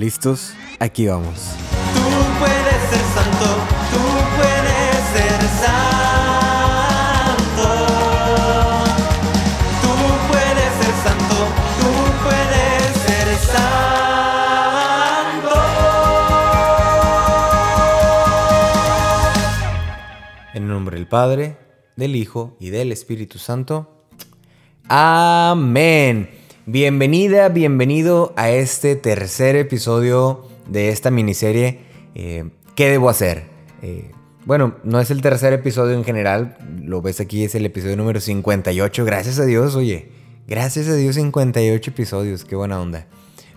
¿Listos? Aquí vamos. Tú puedes ser santo, tú puedes ser santo. Tú puedes ser santo, tú puedes ser santo. En el nombre del Padre, del Hijo y del Espíritu Santo. Amén. Bienvenida, bienvenido a este tercer episodio de esta miniserie. eh, ¿Qué debo hacer? Eh, bueno, no es el tercer episodio en general, lo ves aquí, es el episodio número 58. Gracias a Dios, oye, gracias a Dios 58 episodios, qué buena onda.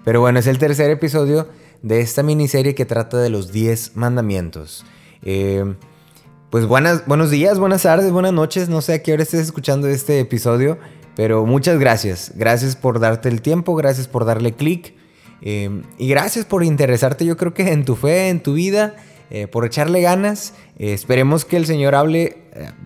Pero bueno, es el tercer episodio de esta miniserie que trata de los 10 mandamientos. Eh, pues buenas, buenos días, buenas tardes, buenas noches. No sé a qué hora estés escuchando este episodio, pero muchas gracias. Gracias por darte el tiempo, gracias por darle clic eh, y gracias por interesarte yo creo que en tu fe, en tu vida, eh, por echarle ganas. Eh, esperemos que el Señor hable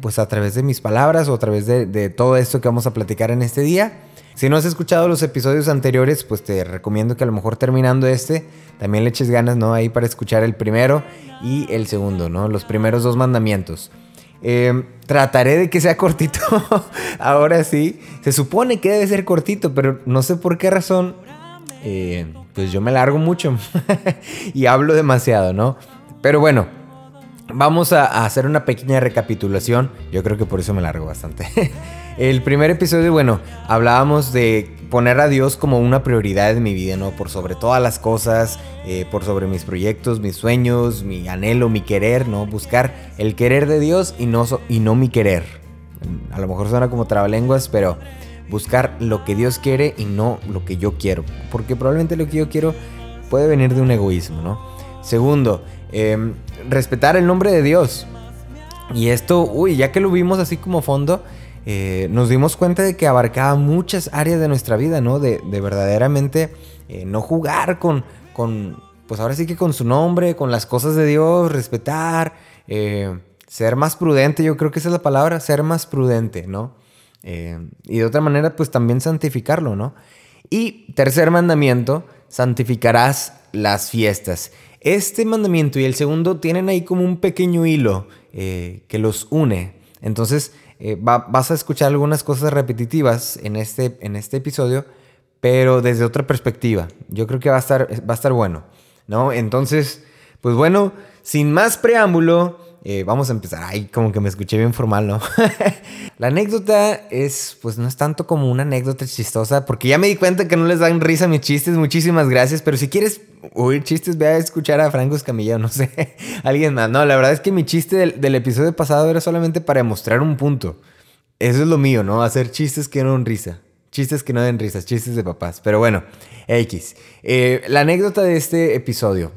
pues a través de mis palabras o a través de, de todo esto que vamos a platicar en este día. Si no has escuchado los episodios anteriores, pues te recomiendo que a lo mejor terminando este, también le eches ganas, ¿no? Ahí para escuchar el primero y el segundo, ¿no? Los primeros dos mandamientos. Eh, trataré de que sea cortito. Ahora sí. Se supone que debe ser cortito, pero no sé por qué razón. eh, pues yo me largo mucho. y hablo demasiado, ¿no? Pero bueno, Vamos a hacer una pequeña recapitulación. Yo creo que por eso me largo bastante. El primer episodio, bueno, hablábamos de poner a Dios como una prioridad en mi vida, ¿no? Por sobre todas las cosas, eh, por sobre mis proyectos, mis sueños, mi anhelo, mi querer, ¿no? Buscar el querer de Dios y no, y no mi querer. A lo mejor suena como trabalenguas, pero buscar lo que Dios quiere y no lo que yo quiero. Porque probablemente lo que yo quiero puede venir de un egoísmo, ¿no? Segundo, em, respetar el nombre de Dios. Y esto, uy, ya que lo vimos así como fondo, eh, nos dimos cuenta de que abarcaba muchas áreas de nuestra vida, ¿no? De, de verdaderamente eh, no jugar con, pues ahora sí que con su nombre, con las cosas de Dios, respetar, eh, ser más prudente, yo creo que esa es la palabra, ser más prudente, ¿no? Y de otra manera, pues también santificarlo, ¿no? Y tercer mandamiento, santificarás las fiestas. Este mandamiento y el segundo tienen ahí como un pequeño hilo que los une. Entonces eh, va- vas a escuchar algunas cosas repetitivas en este, en este episodio, pero desde otra perspectiva. Yo creo que va a estar, va a estar bueno, ¿no? Entonces, pues bueno, sin más preámbulo, eh, vamos a empezar. Ay, como que me escuché bien formal, ¿no? la anécdota es, pues no es tanto como una anécdota chistosa, porque ya me di cuenta que no les dan risa mis chistes, muchísimas gracias, pero si quieres oír chistes, ve a escuchar a Franco Escamilla, no sé, alguien más. No, la verdad es que mi chiste del, del episodio pasado era solamente para demostrar un punto. Eso es lo mío, ¿no? Hacer chistes que no den risa. Chistes que no den risas, chistes de papás. Pero bueno, X. Eh, la anécdota de este episodio.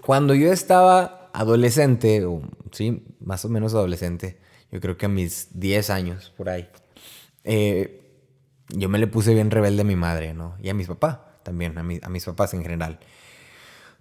Cuando yo estaba adolescente, o sí, más o menos adolescente, yo creo que a mis 10 años, por ahí, eh, yo me le puse bien rebelde a mi madre, ¿no? Y a mis papás también, a, a mis papás en general.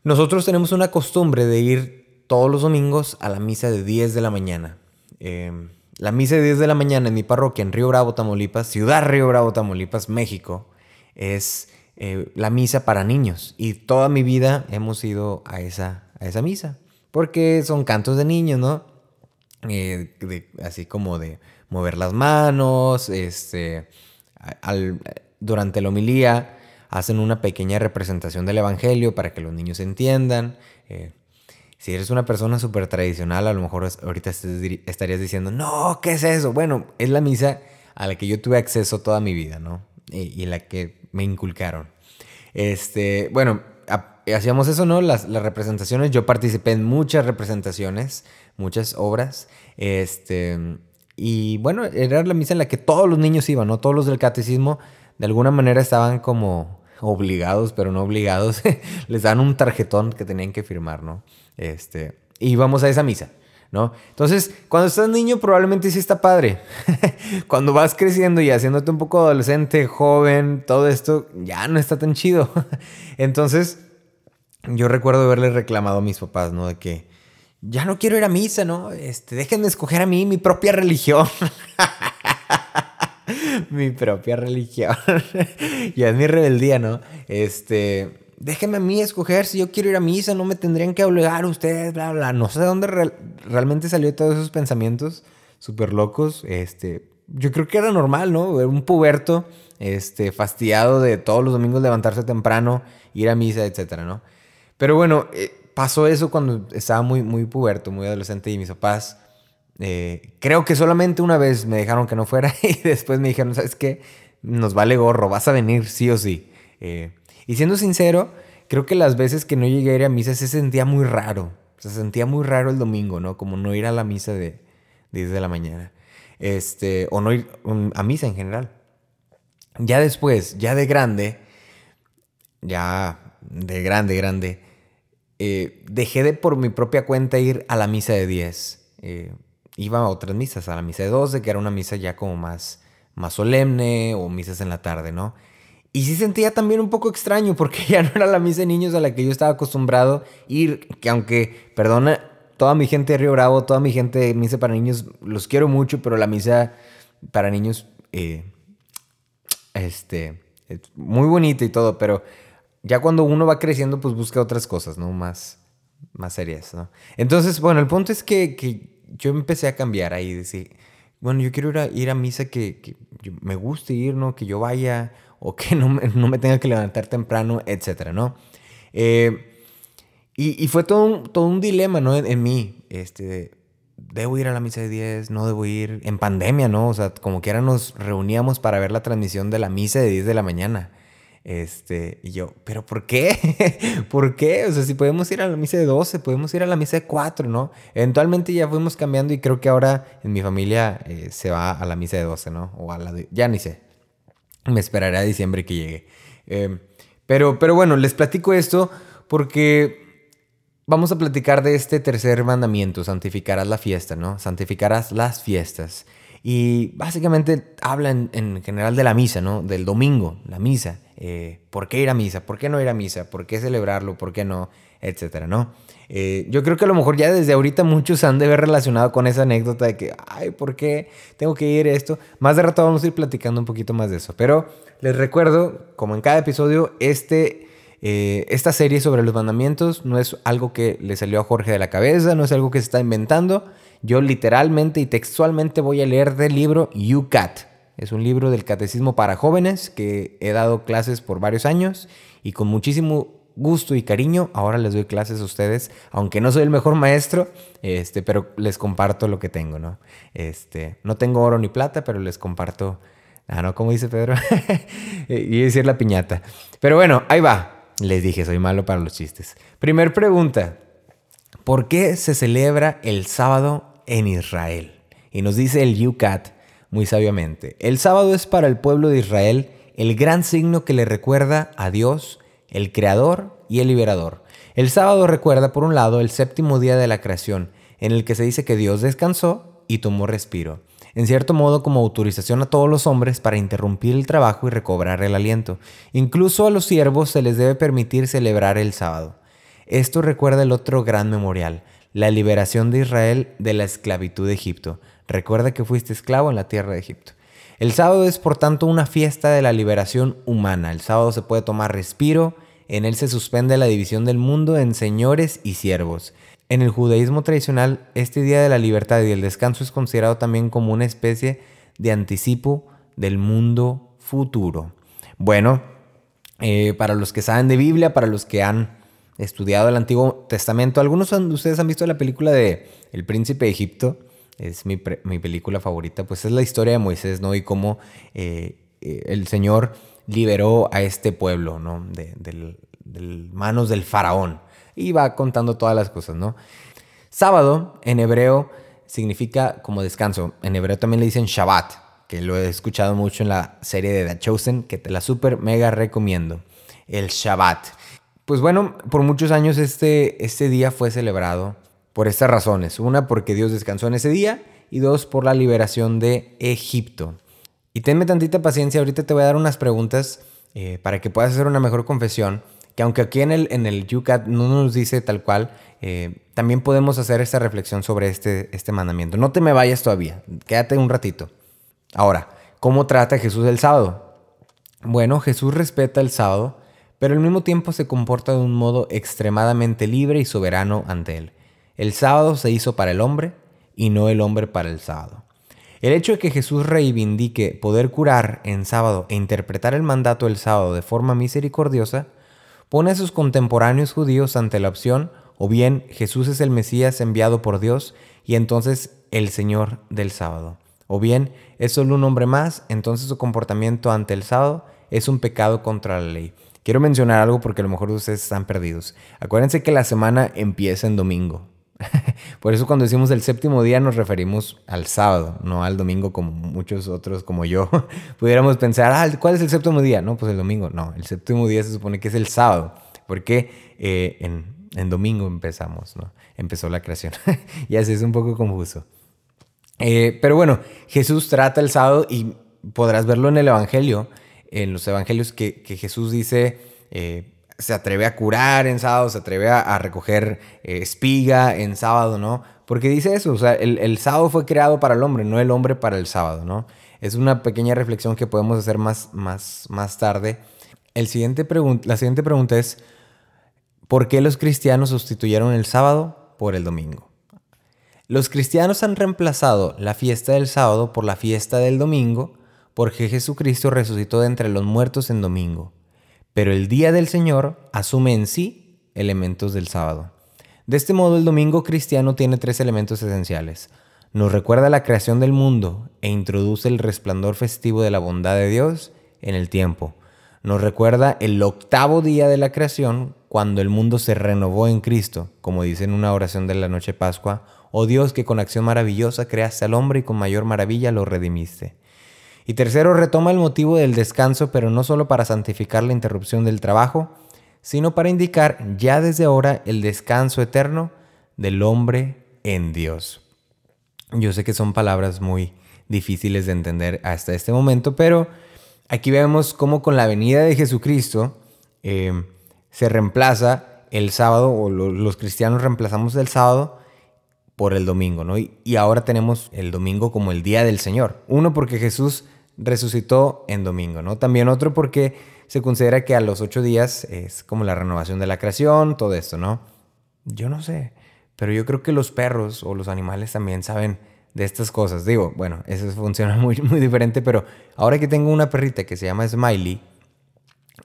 Nosotros tenemos una costumbre de ir todos los domingos a la misa de 10 de la mañana. Eh, la misa de 10 de la mañana en mi parroquia en Río Bravo, Tamaulipas, ciudad Río Bravo, Tamaulipas, México, es eh, la misa para niños. Y toda mi vida hemos ido a esa, a esa misa. Porque son cantos de niños, ¿no? Eh, así como de mover las manos, este, durante la homilía hacen una pequeña representación del Evangelio para que los niños entiendan. Eh, si eres una persona súper tradicional, a lo mejor ahorita estarías diciendo, no, ¿qué es eso? Bueno, es la misa a la que yo tuve acceso toda mi vida, ¿no? Y, y la que me inculcaron. Este, bueno, hacíamos eso, ¿no? Las, representaciones. Yo participé en muchas representaciones, muchas obras. Este, y bueno, era la misa en la que todos los niños iban, ¿no? Todos los del catecismo de alguna manera estaban como obligados, pero no obligados. Les dan un tarjetón que tenían que firmar, ¿no? Este, íbamos a esa misa. ¿No? Entonces, cuando estás niño probablemente sí está padre. cuando vas creciendo y haciéndote un poco adolescente, joven, todo esto ya no está tan chido. Entonces, yo recuerdo haberle reclamado a mis papás, ¿no? De que ya no quiero ir a misa, ¿no? Este, déjenme escoger a mí mi propia religión. mi propia religión. ya es mi rebeldía, ¿no? Este, déjenme a mí escoger si yo quiero ir a misa, no me tendrían que obligar ustedes, bla, bla. No sé de dónde real- realmente salió todos esos pensamientos súper locos. Este, yo creo que era normal, ¿no? Un puberto, este, fastidiado de todos los domingos levantarse temprano, ir a misa, etcétera, ¿no? Pero bueno, eh, pasó eso cuando estaba muy, muy puberto, muy adolescente y mis papás, eh, creo que solamente una vez me dejaron que no fuera y después me dijeron, ¿sabes qué? Nos vale gorro, vas a venir sí o sí. Eh, y siendo sincero, creo que las veces que no llegué a ir a misa se sentía muy raro. Se sentía muy raro el domingo, ¿no? Como no ir a la misa de 10 de la mañana. Este, o no ir um, a misa en general. Ya después, ya de grande, ya de grande, grande, eh, dejé de por mi propia cuenta ir a la misa de 10. Eh, iba a otras misas, a la misa de 12, que era una misa ya como más, más solemne, o misas en la tarde, ¿no? Y sí sentía también un poco extraño, porque ya no era la misa de niños a la que yo estaba acostumbrado ir, que aunque, perdona, toda mi gente de Río Bravo, toda mi gente de misa para niños, los quiero mucho, pero la misa para niños, eh, este, es muy bonita y todo, pero ya cuando uno va creciendo, pues busca otras cosas, ¿no? Más, más serias, ¿no? Entonces, bueno, el punto es que, que yo empecé a cambiar ahí, decir, bueno, yo quiero ir a, ir a misa que, que me guste ir, ¿no? Que yo vaya o que no me, no me tenga que levantar temprano, etcétera, ¿no? Eh, y, fue todo un, todo un dilema, ¿no? En, en mí, este, debo ir a la misa de 10, no debo ir, en pandemia, ¿no? O sea, como que ahora nos reuníamos para ver la transmisión de la misa de 10 de la mañana. Este, y yo, ¿pero por qué? ¿Por qué? O sea, si podemos ir a la misa de 12, podemos ir a la misa de 4, ¿no? Eventualmente ya fuimos cambiando y creo que ahora en mi familia eh, se va a la misa de 12, ¿no? O la de, ya ni sé. Me esperaré a diciembre que llegue. Eh, pero, pero bueno, les platico esto porque vamos a platicar de este tercer mandamiento, santificarás la fiesta, ¿no? Santificarás las fiestas. Y básicamente habla en, en general de la misa, ¿no? Del domingo, la misa. Eh, ¿Por qué ir a misa? ¿Por qué no ir a misa? ¿Por qué celebrarlo? ¿Por qué no? Etcétera, ¿no? Eh, yo creo que a lo mejor ya desde ahorita muchos han de ver relacionado con esa anécdota de que, ay, ¿por qué tengo que ir esto? Más de rato vamos a ir platicando un poquito más de eso. Pero les recuerdo, como en cada episodio, este, eh, esta serie sobre los mandamientos no es algo que le salió a Jorge de la cabeza, no es algo que se está inventando. Yo literalmente y textualmente voy a leer del libro UCAT. Es un libro del catecismo para jóvenes que he dado clases por varios años y con muchísimo gusto y cariño ahora les doy clases a ustedes, aunque no soy el mejor maestro, este, pero les comparto lo que tengo, ¿no? Este, no tengo oro ni plata, pero les comparto, ah, no, como dice Pedro, y decir la piñata. Pero bueno, ahí va. Les dije, soy malo para los chistes. Primer pregunta. ¿Por qué se celebra el sábado en Israel? Y nos dice el UCAT muy sabiamente. El sábado es para el pueblo de Israel el gran signo que le recuerda a Dios, el creador y el liberador. El sábado recuerda, por un lado, el séptimo día de la creación, en el que se dice que Dios descansó y tomó respiro. En cierto modo, como autorización a todos los hombres para interrumpir el trabajo y recobrar el aliento. Incluso a los siervos se les debe permitir celebrar el sábado. Esto recuerda el otro gran memorial, la liberación de Israel de la esclavitud de Egipto. Recuerda que fuiste esclavo en la tierra de Egipto. El sábado es por tanto una fiesta de la liberación humana. El sábado se puede tomar respiro, en él se suspende la división del mundo en señores y siervos. En el judaísmo tradicional, este día de la libertad y el descanso es considerado también como una especie de anticipo del mundo futuro. Bueno, eh, para los que saben de Biblia, para los que han estudiado el Antiguo Testamento, algunos de ustedes han visto la película de El Príncipe de Egipto, es mi, película favorita, pues es la historia de Moisés, ¿no? Y cómo eh, eh, el Señor liberó a este pueblo, ¿no? De, del manos del faraón. Y va contando todas las cosas, ¿no? Sábado, en hebreo, significa como descanso. En hebreo también le dicen Shabbat, que lo he escuchado mucho en la serie de The Chosen, que te la super mega recomiendo. El Shabbat. Pues bueno, por muchos años este, este día fue celebrado por estas razones. Una, porque Dios descansó en ese día. Y dos, por la liberación de Egipto. Y tenme tantita paciencia, ahorita te voy a dar unas preguntas eh, para que puedas hacer una mejor confesión. Que aunque aquí en el, en el UCAT no nos dice tal cual, eh, también podemos hacer esta reflexión sobre este, este mandamiento. No te me vayas todavía, quédate un ratito. Ahora, ¿cómo trata Jesús el sábado? Bueno, Jesús respeta el sábado, pero al mismo tiempo se comporta de un modo extremadamente libre y soberano ante Él. El sábado se hizo para el hombre y no el hombre para el sábado. El hecho de que Jesús reivindique poder curar en sábado e interpretar el mandato del sábado de forma misericordiosa, pone a sus contemporáneos judíos ante la opción o bien Jesús es el Mesías enviado por Dios y entonces el Señor del sábado. O bien es solo un hombre más, entonces su comportamiento ante el sábado es un pecado contra la ley. Quiero mencionar algo porque a lo mejor ustedes están perdidos. Acuérdense que la semana empieza en domingo. Por eso cuando decimos el séptimo día nos referimos al sábado, no al domingo como muchos otros como yo pudiéramos pensar, ah, ¿cuál es el séptimo día? No, pues el domingo. No, el séptimo día se supone que es el sábado, porque eh, en, domingo empezamos, ¿no? Empezó la creación. y así es un poco confuso. Eh, pero bueno, Jesús trata el sábado y podrás verlo en el Evangelio, en los Evangelios que, Jesús dice... Eh, se atreve a curar en sábado, se atreve a, recoger eh, espiga en sábado, ¿no? Porque dice eso, o sea, el, sábado fue creado para el hombre, no el hombre para el sábado, ¿no? Es una pequeña reflexión que podemos hacer más, más, más tarde. El siguiente la siguiente pregunta es, ¿por qué los cristianos sustituyeron el sábado por el domingo? Los cristianos han reemplazado la fiesta del sábado por la fiesta del domingo porque Jesucristo resucitó de entre los muertos en domingo pero el día del Señor asume en sí elementos del sábado. De este modo, el domingo cristiano tiene tres elementos esenciales. Nos recuerda la creación del mundo e introduce el resplandor festivo de la bondad de Dios en el tiempo. Nos recuerda el octavo día de la creación cuando el mundo se renovó en Cristo, como dice en una oración de la noche Pascua, oh Dios que con acción maravillosa creaste al hombre y con mayor maravilla lo redimiste. Y tercero, retoma el motivo del descanso, pero no solo para santificar la interrupción del trabajo, sino para indicar ya desde ahora el descanso eterno del hombre en Dios. Yo sé que son palabras muy difíciles de entender hasta este momento, pero aquí vemos cómo con la venida de Jesucristo eh, se reemplaza el sábado, o los cristianos reemplazamos el sábado por el domingo, ¿no? y ahora tenemos el domingo como el día del Señor. Uno, porque Jesús resucitó en domingo, ¿no? También otro porque se considera que a los ocho días es como la renovación de la creación, todo esto, ¿no? Yo no sé, pero yo creo que los perros o los animales también saben de estas cosas. Digo, bueno, eso funciona muy, muy diferente, pero ahora que tengo una perrita que se llama Smiley,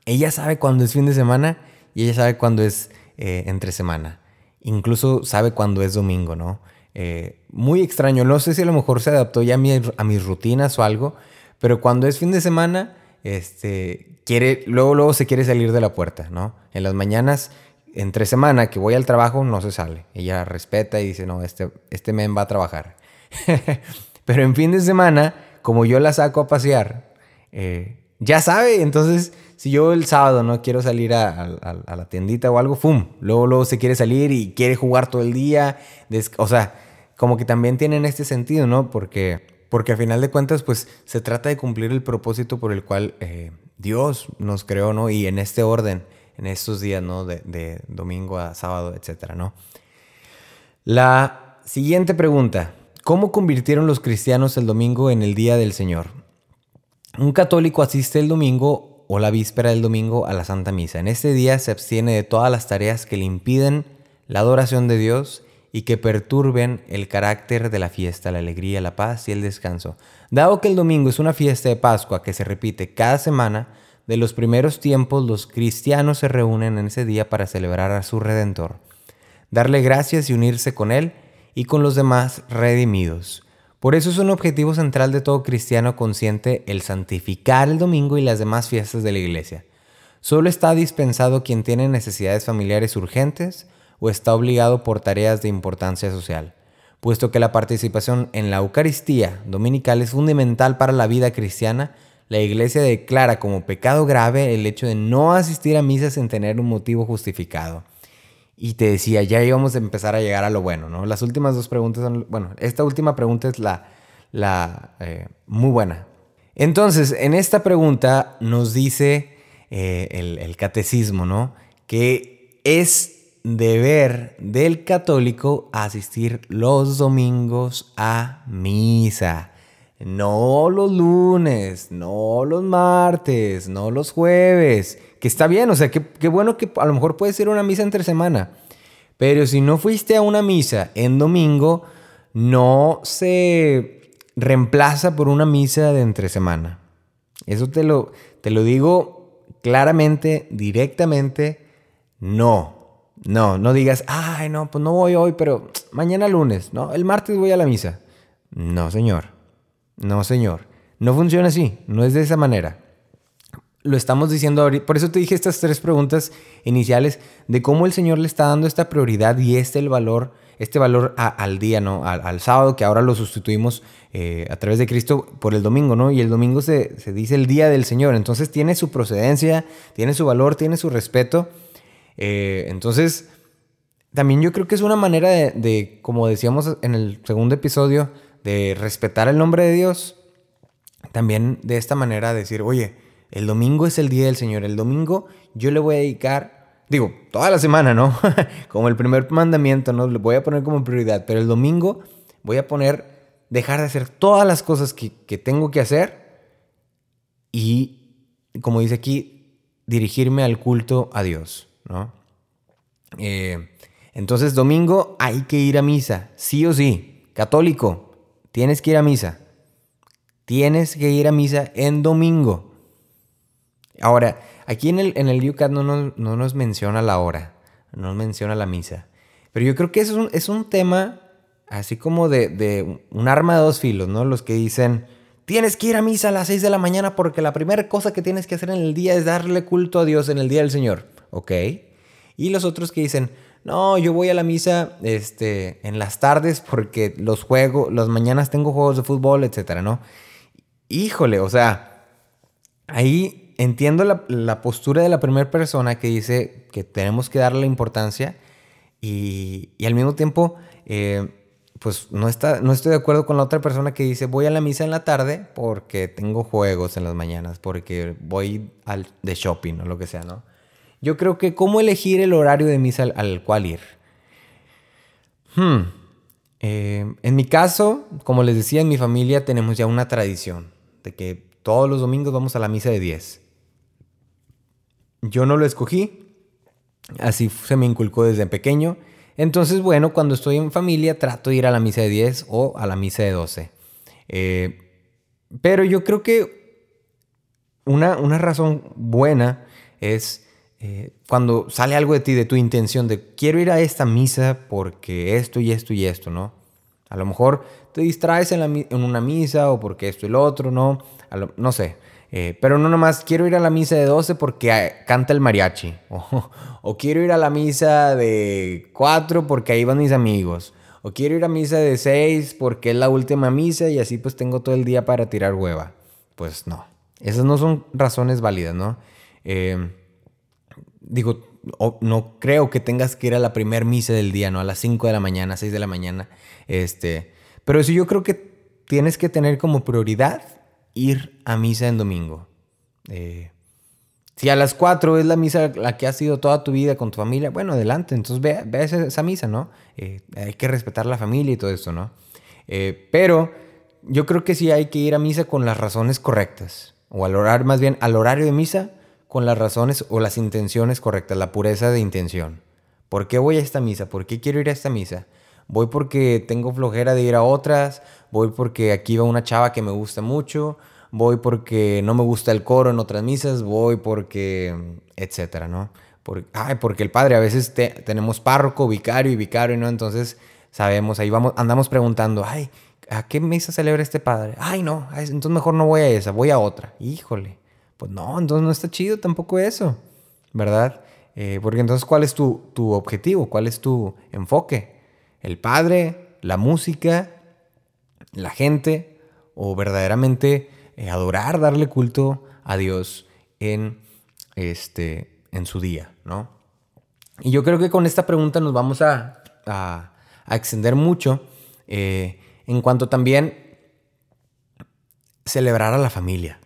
ella sabe cuándo es fin de semana y ella sabe cuándo es eh, entre semana. Incluso sabe cuándo es domingo, ¿no? Eh, muy extraño, no sé si a lo mejor se adaptó ya a, mis rutinas o algo, pero cuando es fin de semana, este, quiere, luego, luego se quiere salir de la puerta, ¿no? En las mañanas, entre semana que voy al trabajo, no se sale. Ella respeta y dice, no, este, este men va a trabajar. Pero en fin de semana, como yo la saco a pasear, eh, ya sabe, entonces si yo el sábado no quiero salir a, la tiendita o algo, ¡fum! Luego, luego se quiere salir y quiere jugar todo el día. O sea, como que también tienen este sentido, ¿no? Porque porque a final de cuentas, pues se trata de cumplir el propósito por el cual eh, Dios nos creó, ¿no? Y en este orden, en estos días, ¿no? De, domingo a sábado, etcétera, ¿no? La siguiente pregunta. ¿Cómo convirtieron los cristianos el domingo en el día del Señor? Un católico asiste el domingo o la víspera del domingo a la Santa Misa. En este día se abstiene de todas las tareas que le impiden la adoración de Dios y que perturben el carácter de la fiesta, la alegría, la paz y el descanso. Dado que el domingo es una fiesta de Pascua que se repite cada semana, de los primeros tiempos los cristianos se reúnen en ese día para celebrar a su Redentor, darle gracias y unirse con Él y con los demás redimidos. Por eso es un objetivo central de todo cristiano consciente el santificar el domingo y las demás fiestas de la iglesia. Solo está dispensado quien tiene necesidades familiares urgentes, o está obligado por tareas de importancia social, puesto que la participación en la Eucaristía dominical es fundamental para la vida cristiana, la Iglesia declara como pecado grave el hecho de no asistir a misa sin tener un motivo justificado. Y te decía, ya íbamos a empezar a llegar a lo bueno, ¿no? Las últimas dos preguntas son, bueno, esta última pregunta es la, la eh, muy buena. Entonces, en esta pregunta nos dice eh, el, el catecismo, ¿no? Que es deber del católico asistir los domingos a misa. No los lunes, no los martes, no los jueves, que está bien, o sea, qué, qué bueno que a lo mejor puedes ir a una misa entre semana. Pero si no fuiste a una misa en domingo, no se reemplaza por una misa de entre semana. Eso te lo, te lo digo claramente, directamente, no. No, no digas, ay, no, pues no voy hoy, pero mañana lunes, ¿no? El martes voy a la misa. No, señor. No, señor. No funciona así, no es de esa manera. Lo estamos diciendo por eso te dije estas tres preguntas iniciales de cómo el Señor le está dando esta prioridad y este el valor, este valor al día, ¿no? Al, sábado, que ahora lo sustituimos eh, a través de Cristo por el domingo, ¿no? Y el domingo se, dice el día del Señor, entonces tiene su procedencia, tiene su valor, tiene su respeto. Eh, entonces, también yo creo que es una manera de, de, como decíamos en el segundo episodio, de respetar el nombre de Dios también de esta manera decir, oye, el domingo es el día del Señor, el domingo yo le voy a dedicar, digo, toda la semana, ¿no? como el primer mandamiento, ¿no? Le voy a poner como prioridad, pero el domingo voy a poner, dejar de hacer todas las cosas que, tengo que hacer y, como dice aquí, dirigirme al culto a Dios, ¿no? Eh, entonces, domingo hay que ir a misa, sí o sí. Católico, tienes que ir a misa. Tienes que ir a misa en domingo. Ahora, aquí en el, en el UCAT no nos, no nos menciona la hora, no nos menciona la misa. Pero yo creo que eso es un, tema así como de, un arma de dos filos, ¿no? Los que dicen, tienes que ir a misa a las 6 de la mañana porque la primera cosa que tienes que hacer en el día es darle culto a Dios en el día del Señor. ¿Ok? Y los otros que dicen, no, yo voy a la misa este, en las tardes porque los juegos, las mañanas tengo juegos de fútbol, etcétera, ¿no? híjole, o sea, ahí entiendo la, postura de la primera persona que dice que tenemos que darle importancia y, al mismo tiempo, eh, pues no, está, no estoy de acuerdo con la otra persona que dice voy a la misa en la tarde porque tengo juegos en las mañanas, porque voy al, de shopping o lo que sea, ¿no? Yo creo que cómo elegir el horario de misa al, cual ir. Hmm. Eh, en mi caso, como les decía, en mi familia tenemos ya una tradición de que todos los domingos vamos a la misa de 10. Yo no lo escogí, así se me inculcó desde pequeño. Entonces, bueno, cuando estoy en familia trato de ir a la misa de 10 o a la misa de 12. Eh, pero yo creo que una, una razón buena es eh, cuando sale algo de ti, de tu intención, de quiero ir a esta misa porque esto y esto y esto, ¿no? A lo mejor te distraes en, una misa o porque esto y lo otro, ¿no? no sé. Eh, pero no nomás quiero ir a la misa de 12 porque ah, canta el mariachi. O, quiero ir a la misa de 4 porque ahí van mis amigos. O quiero ir a misa de 6 porque es la última misa y así pues tengo todo el día para tirar hueva. Pues no. Esas no son razones válidas, ¿no? Eh, digo, no creo que tengas que ir a la primer misa del día, ¿no? A las 5 de la mañana, 6 de la mañana. Este, pero sí yo creo que tienes que tener como prioridad ir a misa en domingo. Eh, si a las 4 es la misa la que has sido toda tu vida con tu familia, bueno, adelante, entonces ve, ve esa, misa, ¿no? Eh, hay que respetar la familia y todo eso, ¿no? Eh, pero yo creo que sí hay que ir a misa con las razones correctas, o al horario, más bien al horario de misa con las razones o las intenciones correctas, la pureza de intención. ¿Por qué voy a esta misa? ¿Por qué quiero ir a esta misa? Voy porque tengo flojera de ir a otras, voy porque aquí va una chava que me gusta mucho, voy porque no me gusta el coro en otras misas, voy porque, etcétera, ¿no? ay, porque el padre, a veces tenemos párroco, vicario y vicario, ¿no? Entonces sabemos, ahí vamos, andamos preguntando, ay, ¿a qué misa celebra este padre? Ay, no, entonces mejor no voy a esa, voy a otra. Híjole, pues no, entonces no está chido tampoco eso, ¿verdad? Eh, porque entonces, ¿cuál es tu, tu objetivo? ¿Cuál es tu enfoque? El Padre, la música, la gente, o verdaderamente eh, adorar, darle culto a Dios en, este, en su día, ¿no? Y yo creo que con esta pregunta nos vamos a, a, extender mucho eh, en cuanto también celebrar a la familia.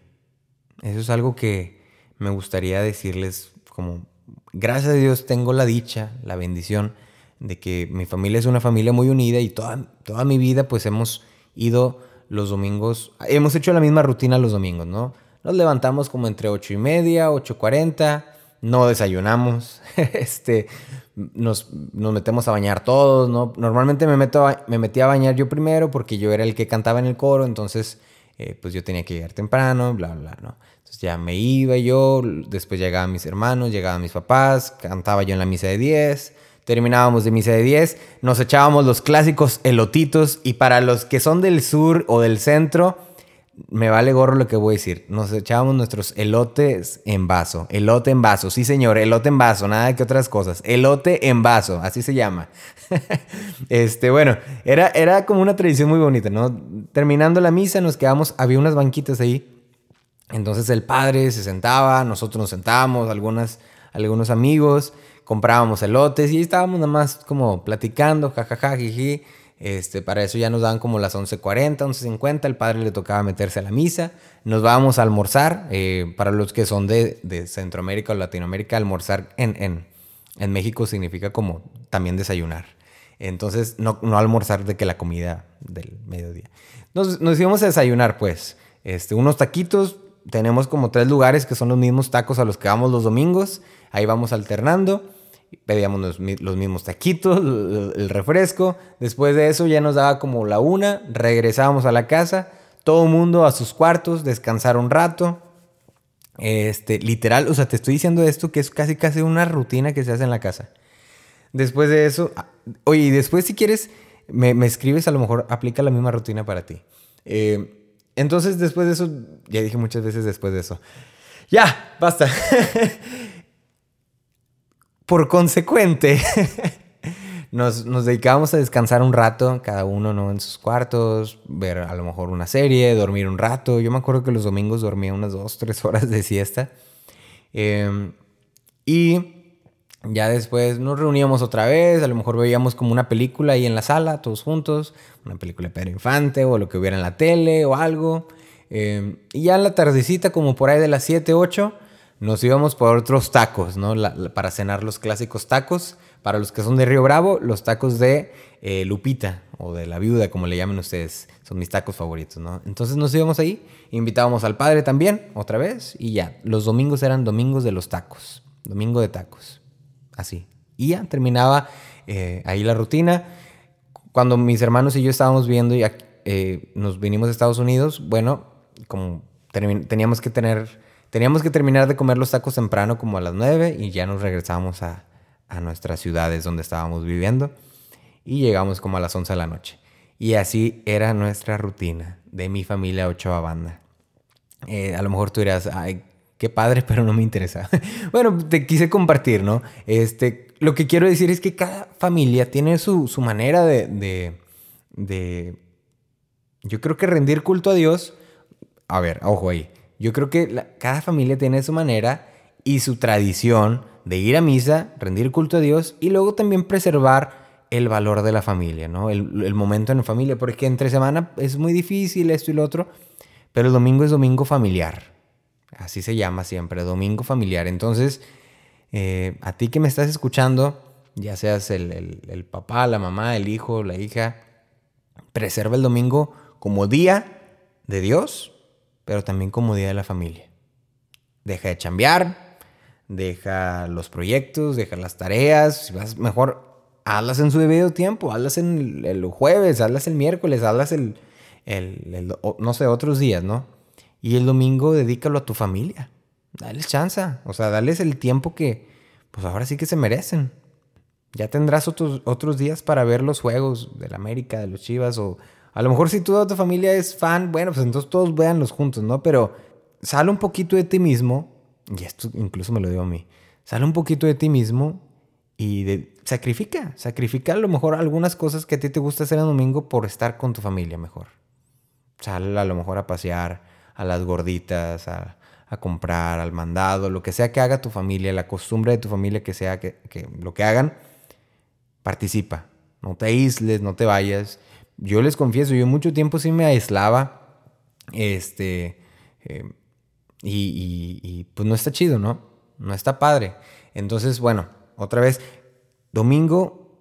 Eso es algo que me gustaría decirles como, gracias a Dios tengo la dicha, la bendición de que mi familia es una familia muy unida y toda, toda mi vida pues hemos ido los domingos, hemos hecho la misma rutina los domingos, ¿no? Nos levantamos como entre 8 y media, 8.40, no desayunamos, este, nos, nos metemos a bañar todos, ¿no? Normalmente me, meto a- me metía a bañar yo primero porque yo era el que cantaba en el coro, entonces eh, pues yo tenía que llegar temprano, bla, bla, ¿no? Entonces ya me iba yo, después llegaban mis hermanos, llegaban mis papás, cantaba yo en la misa de 10, terminábamos de misa de 10, nos echábamos los clásicos elotitos y para los que son del sur o del centro, me vale gorro lo que voy a decir. Nos echábamos nuestros elotes en vaso. Elote en vaso. Sí, señor. Elote en vaso. Nada que otras cosas. Elote en vaso. Así se llama. este, bueno. Era, era como una tradición muy bonita, ¿no? Terminando la misa nos quedamos... Había unas banquitas ahí. Entonces el padre se sentaba. Nosotros nos sentábamos. Algunas, algunos amigos. Comprábamos elotes. Y estábamos nada más como platicando. Jajaja, jiji. Este, para eso ya nos daban como las 11.40, 11.50, el padre le tocaba meterse a la misa, nos vábamos a almorzar, eh, para los que son de, de Centroamérica o Latinoamérica, almorzar en, en, en México significa como también desayunar. Entonces, no, no almorzar de que la comida del mediodía. Nos, nos íbamos a desayunar, pues, este, unos taquitos, tenemos como tres lugares que son los mismos tacos a los que vamos los domingos, ahí vamos alternando pedíamos los, mi- los mismos taquitos, el, refresco. Después de eso ya nos daba como la una, regresábamos a la casa, todo mundo a sus cuartos, descansar un rato. Este, literal, o sea, te estoy diciendo esto que es casi casi una rutina que se hace en la casa. Después de eso, ah, oye, y después si quieres, me, me escribes, a lo mejor aplica la misma rutina para ti. Eh, entonces, después de eso, ya dije muchas veces después de eso. Ya, basta. Por consecuente, nos, nos dedicábamos a descansar un rato, cada uno ¿no? en sus cuartos, ver a lo mejor una serie, dormir un rato. Yo me acuerdo que los domingos dormía unas dos, tres horas de siesta. Eh, y ya después nos reuníamos otra vez, a lo mejor veíamos como una película ahí en la sala, todos juntos, una película de Pedro Infante o lo que hubiera en la tele o algo. Eh, y ya la tardecita, como por ahí de las 7, 8, nos íbamos por otros tacos, ¿no? Para cenar los clásicos tacos. Para los que son de Río Bravo, los tacos de eh, Lupita o de la viuda, como le llamen ustedes. Son mis tacos favoritos, ¿no? Entonces nos íbamos ahí, invitábamos al padre también, otra vez, y ya. Los domingos eran domingos de los tacos. Domingo de tacos. Así. Y ya terminaba eh, ahí la rutina. Cuando mis hermanos y yo estábamos viendo y eh, nos vinimos a Estados Unidos, bueno, como teníamos que tener, teníamos que terminar de comer los tacos temprano como a las 9 y ya nos regresábamos a, a nuestras ciudades donde estábamos viviendo y llegamos como a las 11 de la noche. Y así era nuestra rutina de mi familia Ochoa Banda. Eh, a lo mejor tú dirás, ay, qué padre, pero no me interesa. bueno, te quise compartir, ¿no? Este, lo que quiero decir es que cada familia tiene su, su manera de, de, de- Yo creo que rendir culto a Dios... A ver, ojo ahí. Yo creo que cada familia tiene su manera y su tradición de ir a misa, rendir culto a Dios y luego también preservar el valor de la familia, ¿no? El, momento en la familia, porque entre semana es muy difícil esto y lo otro, pero el domingo es domingo familiar. Así se llama siempre, domingo familiar. Entonces, eh, a ti que me estás escuchando, ya seas el papá, la mamá, el hijo, la hija, preserva el domingo como día de Dios, pero también como día de la familia. Deja de chambear, deja los proyectos, deja las tareas, si vas mejor, hazlas en su debido tiempo, hazlas en el, jueves, hazlas el miércoles, hazlas el, el- no sé, otros días, ¿no? Y el domingo dedícalo a tu familia. Dales chance, o sea, dales el tiempo que, pues ahora sí que se merecen. Ya tendrás otros, otros días para ver los juegos del América, de los Chivas, o a lo mejor si toda tu familia es fan, bueno, pues entonces todos véanlos juntos, ¿no? Pero sale un poquito de ti mismo, y esto incluso me lo digo a mí, sale un poquito de ti mismo y de- sacrifica, sacrifica a lo mejor algunas cosas que a ti te gusta hacer el domingo por estar con tu familia mejor. Sal a lo mejor a pasear, a las gorditas, a, comprar, al mandado, lo que sea que haga tu familia, la costumbre de tu familia que sea que lo que hagan, participa. No te aísles, no te vayas. Yo les confieso, yo mucho tiempo sí me aislaba. Este. eh, y, y- y, pues no está chido, ¿no? No está padre. Entonces, bueno, otra vez, domingo,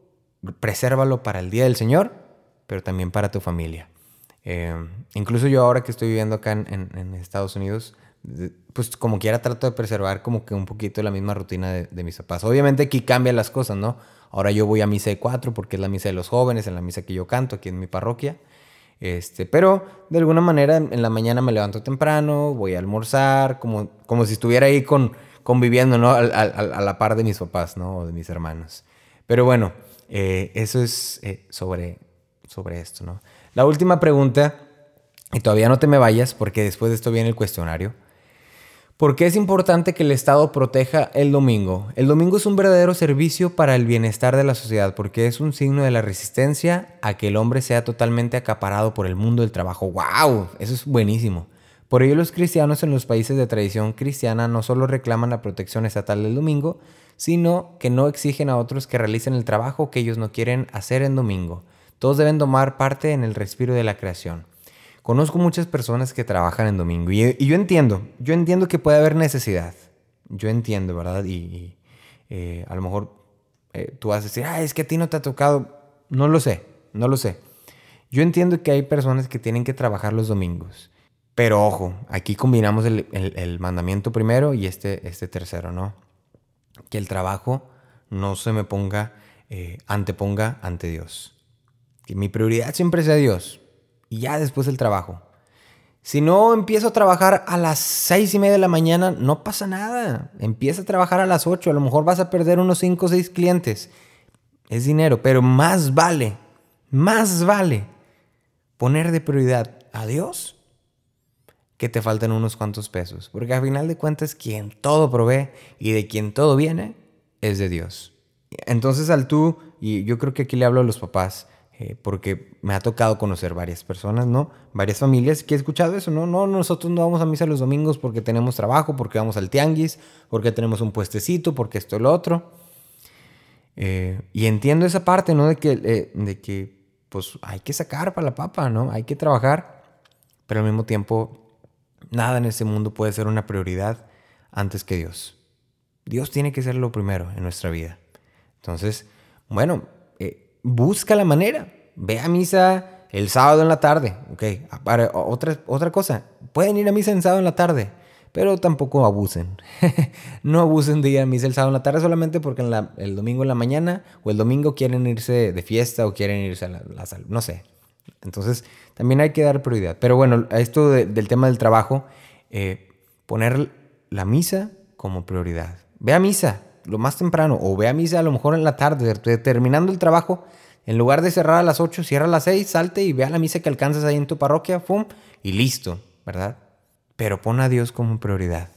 presérvalo para el Día del Señor, pero también para tu familia. Eh, incluso yo ahora que estoy viviendo acá en, Estados Unidos, pues como quiera trato de preservar como que un poquito la misma rutina de, de mis papás. Obviamente aquí cambian las cosas, ¿no? Ahora yo voy a misa de cuatro porque es la misa de los jóvenes, en la misa que yo canto aquí en mi parroquia. Este, pero de alguna manera en la mañana me levanto temprano, voy a almorzar, como, como si estuviera ahí con, conviviendo, ¿no? A la par de mis papás, ¿no? O de mis hermanos. Pero bueno, eh, eso es eh, sobre, sobre esto, ¿no? La última pregunta, y todavía no te me vayas porque después de esto viene el cuestionario. ¿Por qué es importante que el Estado proteja el domingo? El domingo es un verdadero servicio para el bienestar de la sociedad porque es un signo de la resistencia a que el hombre sea totalmente acaparado por el mundo del trabajo. ¡Wow! Eso es buenísimo. Por ello los cristianos en los países de tradición cristiana no solo reclaman la protección estatal del domingo, sino que no exigen a otros que realicen el trabajo que ellos no quieren hacer en domingo. Todos deben tomar parte en el respiro de la creación. Conozco muchas personas que trabajan en domingo y, yo entiendo, yo entiendo que puede haber necesidad. Yo entiendo, ¿verdad? Y, eh, a lo mejor eh, tú vas a decir, ah, es que a ti no te ha tocado. No lo sé, no lo sé. Yo entiendo que hay personas que tienen que trabajar los domingos. Pero ojo, aquí combinamos el mandamiento primero y este, este tercero, ¿no? Que el trabajo no se me ponga, eh, anteponga ante Dios. Que mi prioridad siempre sea Dios. Y ya después el trabajo. Si no empiezo a trabajar a las seis y media de la mañana, no pasa nada. Empieza a trabajar a las 8. A lo mejor vas a perder unos 5 o 6 clientes. Es dinero, pero más vale, más vale poner de prioridad a Dios que te falten unos cuantos pesos. Porque al final de cuentas, quien todo provee y de quien todo viene es de Dios. Entonces al tú, y yo creo que aquí le hablo a los papás, eh, porque me ha tocado conocer varias personas, ¿no? Varias familias que he escuchado eso, ¿no? No, nosotros no vamos a misa los domingos porque tenemos trabajo, porque vamos al tianguis, porque tenemos un puestecito, porque esto y lo otro. Eh, y entiendo esa parte, ¿no? De que, eh, de que, pues, hay que sacar para la papa, ¿no? Hay que trabajar, pero al mismo tiempo, nada en este mundo puede ser una prioridad antes que Dios. Dios tiene que ser lo primero en nuestra vida. Entonces, bueno, busca la manera. Ve a misa el sábado en la tarde, ¿ok? Para, otra, otra cosa, pueden ir a misa el sábado en la tarde, pero tampoco abusen. no abusen de ir a misa el sábado en la tarde solamente porque el domingo en la mañana o el domingo quieren irse de fiesta o quieren irse a la, la sal- no sé. Entonces, también hay que dar prioridad. Pero bueno, esto de- del tema del trabajo, eh, poner la misa como prioridad. Ve a misa lo más temprano o ve a misa a lo mejor en la tarde, te- terminando el trabajo. En lugar de cerrar a las 8, cierra a las 6, salte y ve a la misa que alcanzas ahí en tu parroquia, ¡pum! Y listo, ¿verdad? Pero pon a Dios como prioridad.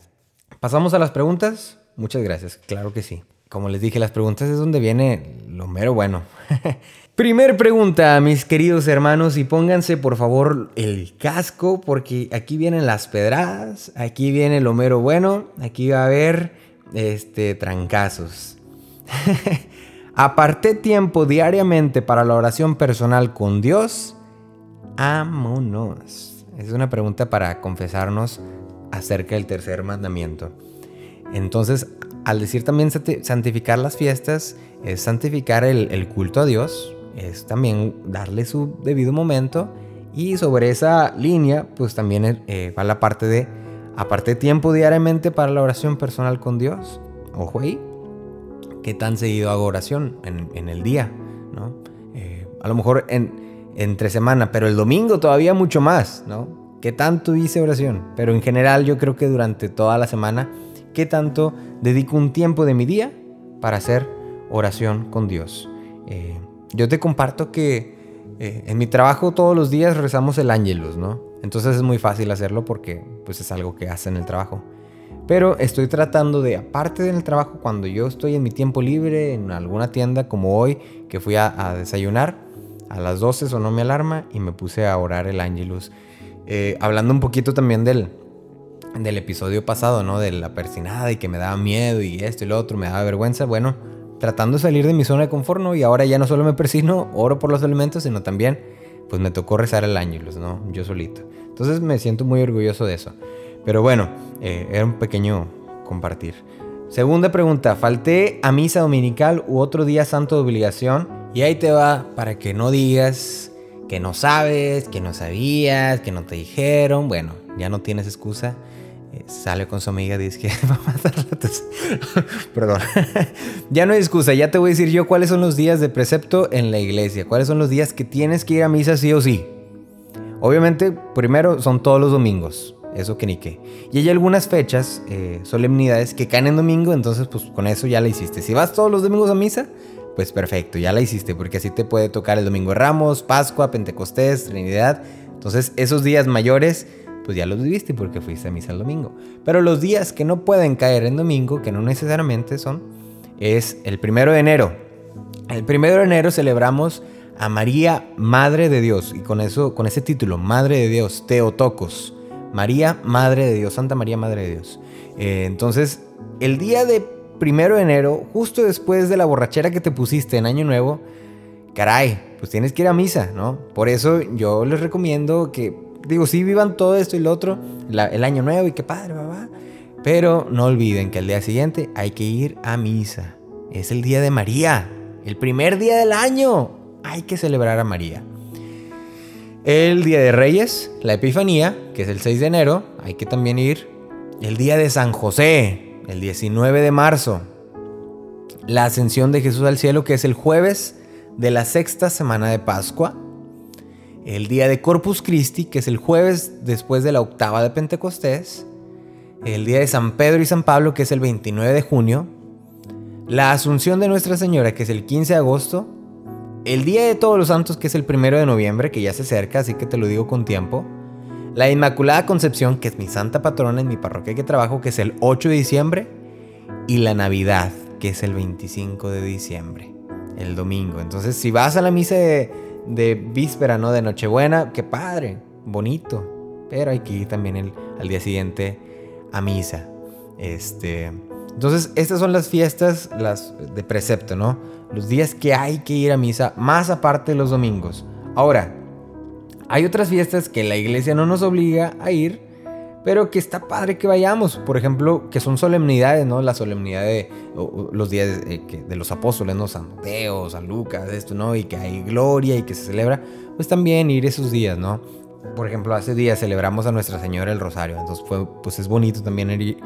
¿Pasamos a las preguntas? Muchas gracias, claro que sí. Como les dije, las preguntas es donde viene lo mero bueno. Primer pregunta, mis queridos hermanos, y pónganse por favor el casco, porque aquí vienen las pedradas, aquí viene lo mero bueno, aquí va a haber este, trancazos. Aparté tiempo diariamente para la oración personal con Dios. Ámonos. Es una pregunta para confesarnos acerca del tercer mandamiento. Entonces, al decir también santi- santificar las fiestas, es santificar el, culto a Dios, es también darle su debido momento. Y sobre esa línea, pues también eh, va la parte de, aparte tiempo diariamente para la oración personal con Dios. Ojo ahí, ¿qué tan seguido hago oración en, el día? ¿no? Eh, a lo mejor en, entre semana, pero el domingo todavía mucho más, ¿no? ¿Qué tanto hice oración? Pero en general yo creo que durante toda la semana, ¿qué tanto dedico un tiempo de mi día para hacer oración con Dios? Eh, yo te comparto que eh, en mi trabajo todos los días rezamos el ángelus, ¿no? Entonces es muy fácil hacerlo porque pues es algo que hace en el trabajo. Pero estoy tratando de, aparte del trabajo, cuando yo estoy en mi tiempo libre, en alguna tienda como hoy, que fui a, desayunar, a las 12 sonó mi alarma y me puse a orar el ángelus. Eh, hablando un poquito también del, del episodio pasado, ¿no? De la persinada y que me daba miedo y esto y lo otro, me daba vergüenza. Bueno, tratando de salir de mi zona de confort. Y ahora ya no solo me persino, oro por los alimentos, sino también, pues me tocó rezar el ángelus, ¿no? Yo solito. Entonces me siento muy orgulloso de eso. Pero bueno, eh, era un pequeño compartir. Segunda pregunta, ¿falté a misa dominical u otro día santo de obligación? Y ahí te va para que no digas que no sabes, que no sabías, que no te dijeron. Bueno, ya no tienes excusa. eh, sale con su amiga, dice que va a matar la tos. Perdón. ya no hay excusa, ya te voy a decir yo cuáles son los días de precepto en la iglesia, cuáles son los días que tienes que ir a misa sí o sí. Obviamente, primero son todos los domingos, eso que ni qué. Y hay algunas fechas, eh, solemnidades, que caen en domingo, entonces pues con eso ya la hiciste. Si vas todos los domingos a misa, pues perfecto, ya la hiciste, porque así te puede tocar el domingo de Ramos, Pascua, Pentecostés, Trinidad. Entonces esos días mayores, pues ya los viviste porque fuiste a misa el domingo. Pero los días que no pueden caer en domingo, que no necesariamente son, es el primero de enero. El primero de enero celebramos a María, Madre de Dios, y con eso, con ese título, Madre de Dios, Teotocos. María, Madre de Dios, Santa María, Madre de Dios. Eh, entonces, el día de primero de enero, justo después de la borrachera que te pusiste en Año Nuevo, caray, pues tienes que ir a misa, ¿no? Por eso yo les recomiendo que, digo, sí vivan todo esto y lo otro, el Año Nuevo y qué padre, va, Pero no olviden que el día siguiente hay que ir a misa. Es el día de María, el primer día del año. Hay que celebrar a María. El Día de Reyes, la Epifanía, que es el 6 de enero, hay que también ir. El Día de San José, el 19 de marzo. La Ascensión de Jesús al cielo, que es el jueves de la sexta semana de Pascua. El Día de Corpus Christi, que es el jueves después de la octava de Pentecostés. El Día de San Pedro y San Pablo, que es el 29 de junio. La Asunción de Nuestra Señora, que es el 15 de agosto el Día de Todos los Santos, que es el primero de noviembre, que ya se acerca, así que te lo digo con tiempo. La Inmaculada Concepción, que es mi santa patrona en mi parroquia que trabajo, que es el 8 de diciembre. Y la Navidad, que es el 25 de diciembre, el domingo. Entonces, si vas a la misa de, víspera, ¿no? De Nochebuena, qué padre, bonito. Pero hay que ir también al día siguiente a misa. Este. Entonces, estas son las fiestas las de precepto, ¿no? Los días que hay que ir a misa, más aparte los domingos. Ahora, hay otras fiestas que la iglesia no nos obliga a ir, pero que está padre que vayamos. Por ejemplo, que son solemnidades, ¿no? La solemnidad de los días de, de, los apóstoles, ¿no? San Mateo, San Lucas, esto, ¿no? Y que hay gloria y que se celebra. Pues también ir esos días, ¿no? Por ejemplo, hace días celebramos a Nuestra Señora el Rosario. Entonces, fue, pues es bonito también ir,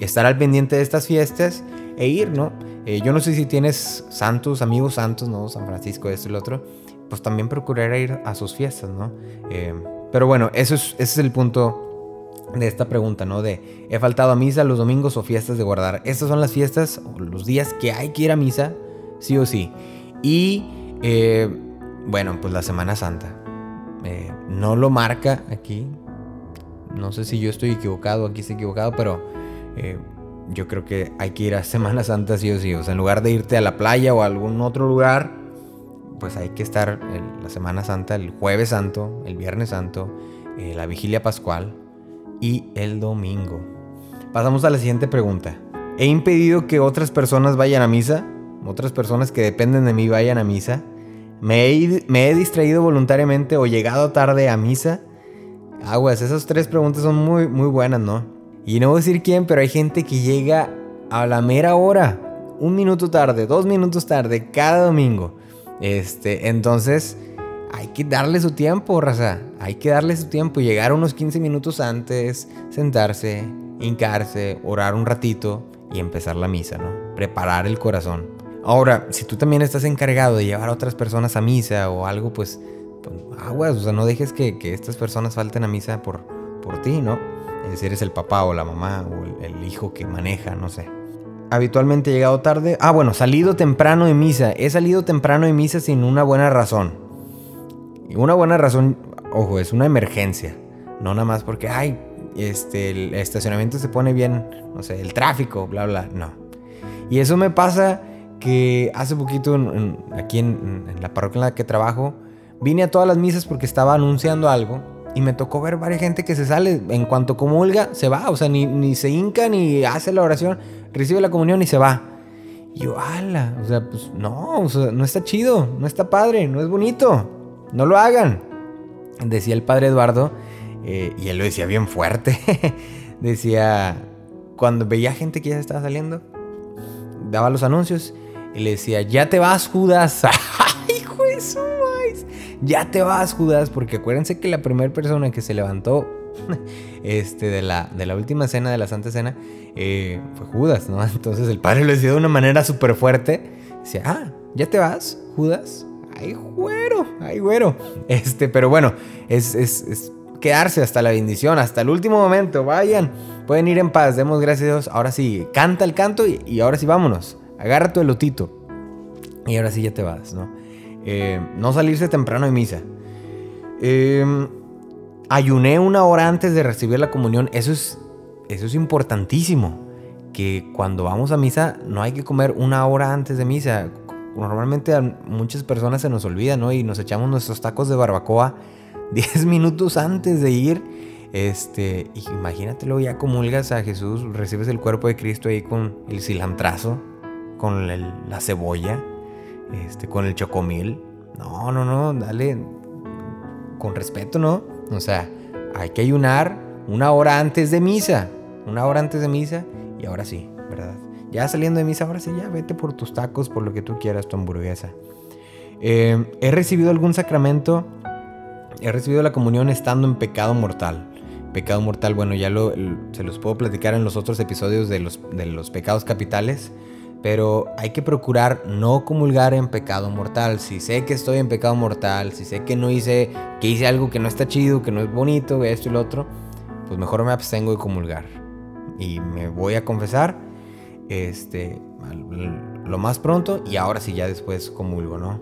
estar al pendiente de estas fiestas e ir, ¿no? Eh, yo no sé si tienes santos, amigos santos, ¿no? San Francisco, esto y lo otro. Pues también procurar ir a sus fiestas, ¿no? Eh, pero bueno, eso es, ese es el punto de esta pregunta, ¿no? De, ¿he faltado a misa los domingos o fiestas de guardar? Estas son las fiestas, o los días que hay que ir a misa, sí o sí. Y, eh, bueno, pues la Semana Santa. no lo marca aquí. No sé si yo estoy equivocado, aquí estoy equivocado, pero yo creo que hay que ir a Semana Santa sí o sí. O sea, en lugar de irte a la playa o a algún otro lugar, pues hay que estar la Semana Santa, el jueves santo, el viernes santo, eh, la vigilia pascual y el domingo. Pasamos a la siguiente pregunta. ¿He impedido que otras personas vayan a misa? ¿Otras personas que dependen de mí vayan a misa? ¿Me he, distraído voluntariamente o llegado tarde a misa? Aguas, esas tres preguntas son muy, muy buenas, ¿no? Y no voy a decir quién, pero hay gente que llega a la mera hora. Un minuto tarde, dos minutos tarde, cada domingo. Este, entonces, hay que darle su tiempo, raza. Hay que darle su tiempo. Llegar unos 15 minutos antes, sentarse, hincarse, orar un ratito y empezar la misa, ¿no? Preparar el corazón. Ahora, si tú también estás encargado de llevar a otras personas a misa o algo, pues, pues aguas, o sea, no dejes que, que estas personas falten a misa por, por ti, ¿no? Si eres el papá o la mamá o el, hijo que maneja, no sé. Habitualmente he llegado tarde. Ah, bueno, salido temprano de misa. He salido temprano de misa sin una buena razón. Y una buena razón, ojo, es una emergencia. No nada más porque, ay, este, el estacionamiento se pone bien, no sé, el tráfico, bla, bla. No. Y eso me pasa que hace poquito aquí en, en la parroquia en la que trabajo, vine a todas las misas porque estaba anunciando algo y me tocó ver varias gente que se sale, en cuanto comulga, se va, o sea, ni, ni se hinca, ni hace la oración, recibe la comunión y se va. Y yo, ala, o sea, pues no, no está chido, no está padre, no es bonito, no lo hagan. Decía el padre Eduardo, eh, y él lo decía bien fuerte, decía, cuando veía gente que ya se estaba saliendo, daba los anuncios y le decía, ya te vas Judas, hijo de ya te vas, Judas, porque acuérdense que la primera persona que se levantó este, de, la, de la última cena, de la Santa Cena, eh, fue Judas, ¿no? Entonces el padre lo decía de una manera súper fuerte. Decía, ah, ¿ya te vas, Judas? Ay, güero, ay, güero. Este, pero bueno, es, es, es quedarse hasta la bendición, hasta el último momento. Vayan, pueden ir en paz, demos gracias a Dios. Ahora sí, canta el canto y, y ahora sí vámonos. Agarra tu elotito. Y ahora sí ya te vas, ¿no? Eh, no salirse temprano de misa. Eh, ayuné una hora antes de recibir la comunión. Eso es, eso es importantísimo. Que cuando vamos a misa no hay que comer una hora antes de misa. Normalmente a muchas personas se nos olvida, ¿no? Y nos echamos nuestros tacos de barbacoa 10 minutos antes de ir. Este, imagínatelo, ya comulgas a Jesús, recibes el cuerpo de Cristo ahí con el cilantrazo, con la cebolla, este, con el chocomil. No, no, no, dale con respeto, ¿no? O sea, hay que ayunar una hora antes de misa. Una hora antes de misa y ahora sí, ¿verdad? Ya saliendo de misa, ahora sí, ya vete por tus tacos, por lo que tú quieras, tu hamburguesa. Eh, he recibido algún sacramento, he recibido la comunión estando en pecado mortal. Pecado mortal, bueno, ya lo, se los puedo platicar en los otros episodios de los pecados capitales pero hay que procurar no comulgar en pecado mortal. Si sé que estoy en pecado mortal, si sé que no hice, que hice algo que no está chido, que no es bonito, esto y lo otro, pues mejor me abstengo de comulgar. Y me voy a confesar este, lo más pronto y ahora sí ya después comulgo, ¿no?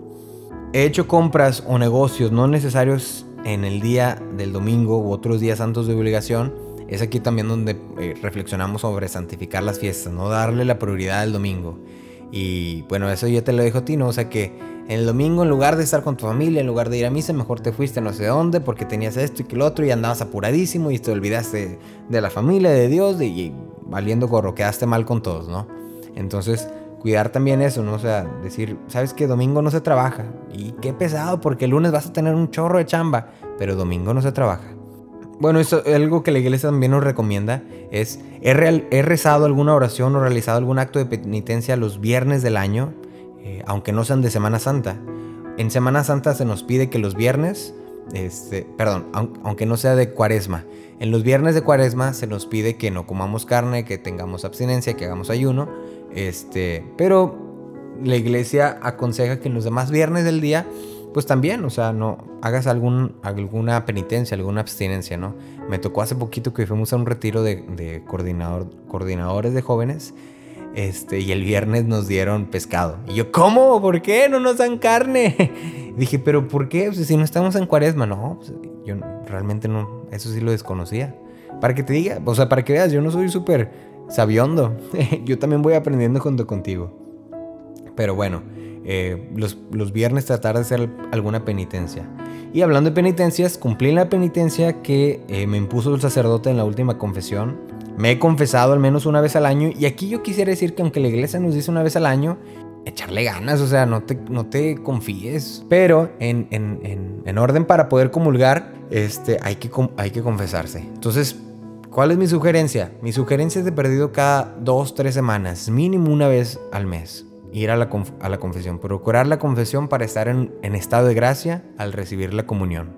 He hecho compras o negocios no necesarios en el día del domingo u otros días santos de obligación es aquí también donde eh, reflexionamos sobre santificar las fiestas, no darle la prioridad al domingo. Y bueno, eso yo te lo dejo a ti, ¿no? O sea que el domingo, en lugar de estar con tu familia, en lugar de ir a misa, mejor te fuiste no sé dónde porque tenías esto y que lo otro y andabas apuradísimo y te olvidaste de la familia, de Dios y valiendo gorro, quedaste mal con todos, ¿no? Entonces, cuidar también eso, ¿no? O sea, decir, ¿sabes que domingo no se trabaja? Y qué pesado porque el lunes vas a tener un chorro de chamba, pero domingo no se trabaja. Bueno, eso algo que la iglesia también nos recomienda es, he, rezado alguna oración o realizado algún acto de penitencia los viernes del año, eh, aunque no sean de Semana Santa. En Semana Santa se nos pide que los viernes, este, perdón, aunque no sea de cuaresma, en los viernes de cuaresma se nos pide que no comamos carne, que tengamos abstinencia, que hagamos ayuno, este, pero la iglesia aconseja que en los demás viernes del día pues también, o sea, no hagas alguna penitencia, alguna abstinencia, ¿no? Me tocó hace poquito que fuimos a un retiro de, coordinador, coordinadores de jóvenes este, y el viernes nos dieron pescado. Y yo, ¿cómo? ¿Por qué no nos dan carne? Dije, ¿pero por qué? Pues, si no estamos en cuaresma, no, pues, yo realmente no, eso sí lo desconocía. Para que te diga, o sea, para que veas, yo no soy súper sabiondo. yo también voy aprendiendo junto contigo. Pero bueno, eh, los, viernes tratar de hacer alguna penitencia. Y hablando de penitencias, cumplí la penitencia que eh, me impuso el sacerdote en la última confesión. Me he confesado al menos una vez al año. Y aquí yo quisiera decir que aunque la iglesia nos dice una vez al año, echarle ganas, o sea, no te, no te confíes. Pero en, en, orden para poder comulgar, este, hay, que, hay que confesarse. Entonces, ¿cuál es mi sugerencia? Mi sugerencia es de perdido cada dos, tres semanas, mínimo una vez al mes ir a la, a la confesión, procurar la confesión para estar en, en, estado de gracia al recibir la comunión.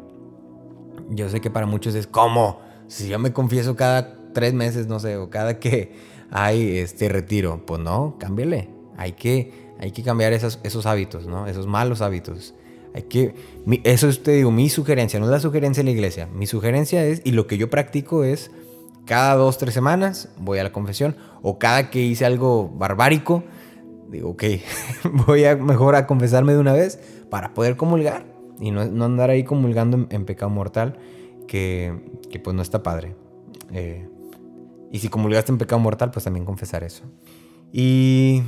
Yo sé que para muchos es como, si yo me confieso cada tres meses, no sé, o cada que hay este retiro, pues no, cámbiale. Hay que, hay que cambiar esos, esos hábitos, ¿no? Esos malos hábitos. Hay que, eso es, te digo, mi sugerencia, no es la sugerencia de la iglesia. Mi sugerencia es, y lo que yo practico es, cada dos, tres semanas voy a la confesión, o cada que hice algo barbárico, digo, ok, voy a mejor a confesarme de una vez para poder comulgar y no, andar ahí comulgando en, pecado mortal, que, que, pues no está padre. Eh, y si comulgaste en pecado mortal, pues también confesar eso. Y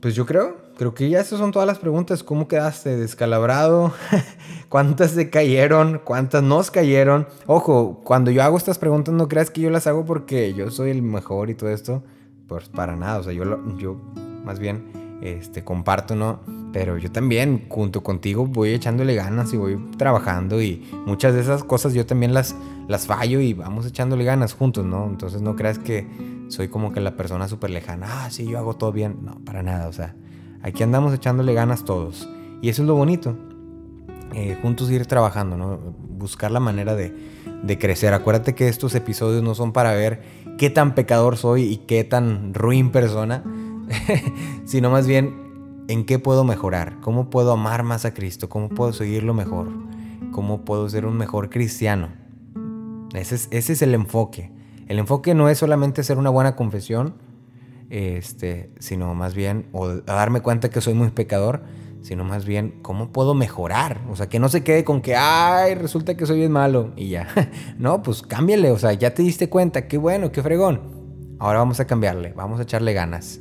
pues yo creo, creo que ya esas son todas las preguntas. ¿Cómo quedaste descalabrado? ¿Cuántas se cayeron? ¿Cuántas nos cayeron? Ojo, cuando yo hago estas preguntas no creas que yo las hago porque yo soy el mejor y todo esto. Pues para nada, o sea, yo, yo más bien este, comparto, ¿no? Pero yo también, junto contigo, voy echándole ganas y voy trabajando y muchas de esas cosas yo también las, las fallo y vamos echándole ganas juntos, ¿no? Entonces no creas que soy como que la persona súper lejana, ah, sí, yo hago todo bien. No, para nada, o sea, aquí andamos echándole ganas todos. Y eso es lo bonito, eh, juntos ir trabajando, ¿no? Buscar la manera de, de crecer. Acuérdate que estos episodios no son para ver qué tan pecador soy y qué tan ruin persona, sino más bien en qué puedo mejorar, cómo puedo amar más a Cristo, cómo puedo seguirlo mejor, cómo puedo ser un mejor cristiano. Ese es, ese es el enfoque. El enfoque no es solamente hacer una buena confesión, este, sino más bien, o darme cuenta que soy muy pecador, sino más bien cómo puedo mejorar. O sea, que no se quede con que, ay, resulta que soy bien malo y ya. no, pues cámbiale, o sea, ya te diste cuenta, qué bueno, qué fregón. Ahora vamos a cambiarle, vamos a echarle ganas.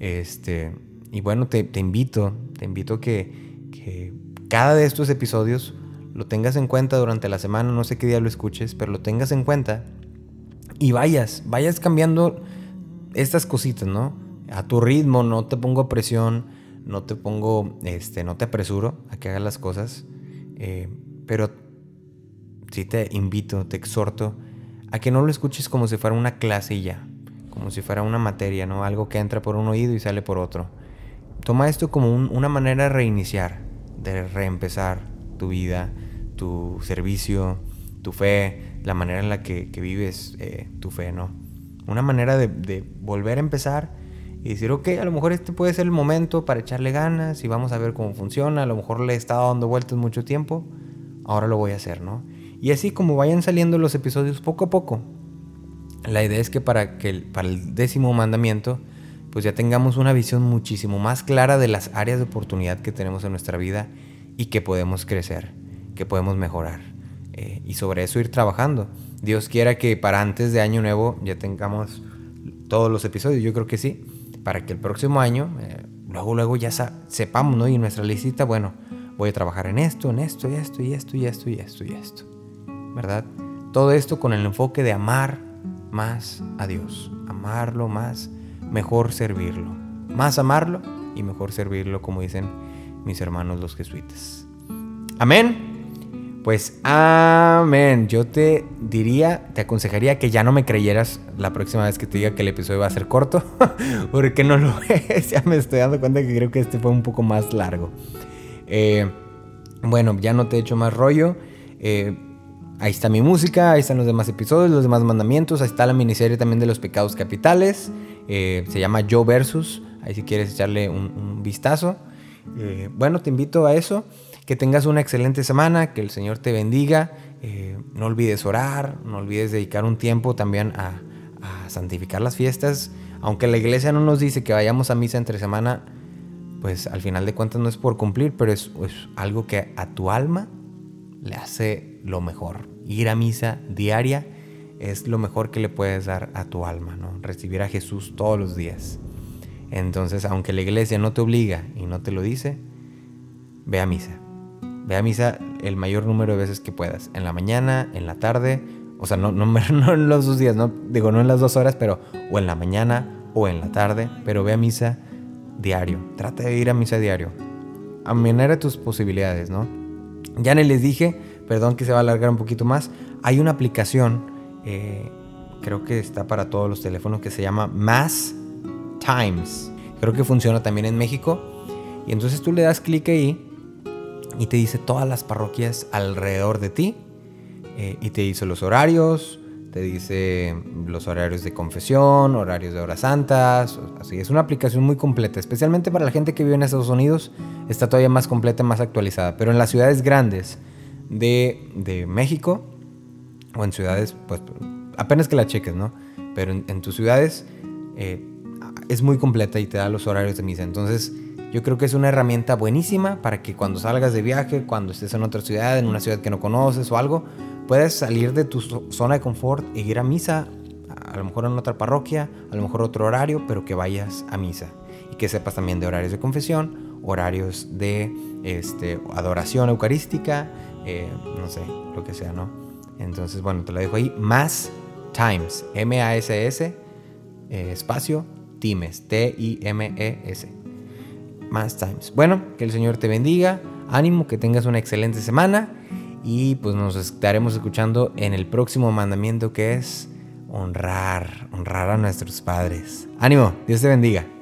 Este, y bueno, te, invito, te invito que, que cada de estos episodios lo tengas en cuenta durante la semana, no sé qué día lo escuches, pero lo tengas en cuenta y vayas, vayas cambiando estas cositas, ¿no? A tu ritmo, no te pongo presión, no te pongo, este, no te apresuro a que hagas las cosas, eh, pero sí te invito, te exhorto a que no lo escuches como si fuera una clase y ya, como si fuera una materia, ¿no? Algo que entra por un oído y sale por otro. Toma esto como una manera de reiniciar, de reempezar tu vida, tu servicio, tu fe, la manera en la que, vives eh, tu fe, ¿no? Una manera de, volver a empezar y decir, ok, a lo mejor este puede ser el momento para echarle ganas y vamos a ver cómo funciona. A lo mejor le he estado dando vueltas mucho tiempo, ahora lo voy a hacer, ¿no? Y así como vayan saliendo los episodios poco a poco. La idea es que para, que para el décimo mandamiento, pues ya tengamos una visión muchísimo más clara de las áreas de oportunidad que tenemos en nuestra vida y que podemos crecer, que podemos mejorar. Eh, y sobre eso ir trabajando. Dios quiera que para antes de Año Nuevo ya tengamos todos los episodios, yo creo que sí, para que el próximo año, eh, luego, luego ya sepamos, ¿no? Y nuestra lista, bueno, voy a trabajar en esto, en esto, y esto, y esto, y esto, y esto, y esto, ¿verdad? Todo esto con el enfoque de amar más a Dios, amarlo más, mejor servirlo, más amarlo y mejor servirlo, como dicen mis hermanos los jesuitas. Amén. Pues amén. Yo te diría, te aconsejaría que ya no me creyeras la próxima vez que te diga que el episodio va a ser corto, porque no lo es. Ya me estoy dando cuenta que creo que este fue un poco más largo. Eh, bueno, ya no te he hecho más rollo. Eh, ahí está mi música, ahí están los demás episodios, los demás mandamientos. Ahí está la miniserie también de los pecados capitales. Eh, se llama Yo Versus. Ahí si quieres echarle un, vistazo. bueno, te invito a eso. Que tengas una excelente semana, que el Señor te bendiga. Eh, no olvides orar, no olvides dedicar un tiempo también a, santificar las fiestas. Aunque la iglesia no nos dice que vayamos a misa entre semana, pues al final de cuentas no es por cumplir, pero es, algo que a tu alma le hace lo mejor. Ir a misa diaria es lo mejor que le puedes dar a tu alma, ¿no? Recibir a Jesús todos los días. Entonces, aunque la iglesia no te obliga y no te lo dice, ve a misa. Ve a misa el mayor número de veces que puedas. En la mañana, en la tarde. O sea, no, no, en los dos días, no, digo, no en las dos horas, pero o en la mañana o en la tarde. Pero ve a misa diario. Trata de ir a misa diario. A tus posibilidades, ¿no? Ya les dije, perdón que se va a alargar un poquito más. Hay una aplicación, eh, creo que está para todos los teléfonos, que se llama Mass Times. Creo que funciona también en México. Y entonces tú le das clic ahí y te dice todas las parroquias alrededor de ti eh, y te dice los horarios, te dice los horarios de confesión, horarios de horas santas, así. Es una aplicación muy completa, especialmente para la gente que vive en Estados Unidos, está todavía más completa, más actualizada, pero en las ciudades grandes de, de México o en ciudades, pues apenas que la cheques, ¿no? Pero en, tus ciudades eh, es muy completa y te da los horarios de misa, entonces yo creo que es una herramienta buenísima para que cuando salgas de viaje, cuando estés en otra ciudad, en una ciudad que no conoces o algo, puedas salir de tu zona de confort e ir a misa, a lo mejor en otra parroquia, a lo mejor otro horario, pero que vayas a misa. Y que sepas también de horarios de confesión, horarios de este, adoración eucarística, eh, no sé, lo que sea, ¿no? Entonces, bueno, te lo dejo ahí. Más Times, M-A-S-S, eh, espacio, Times, T-I-M-E-S más times. Bueno, que el Señor te bendiga, ánimo, que tengas una excelente semana y pues nos estaremos escuchando en el próximo mandamiento que es honrar, honrar a nuestros padres. Ánimo, Dios te bendiga.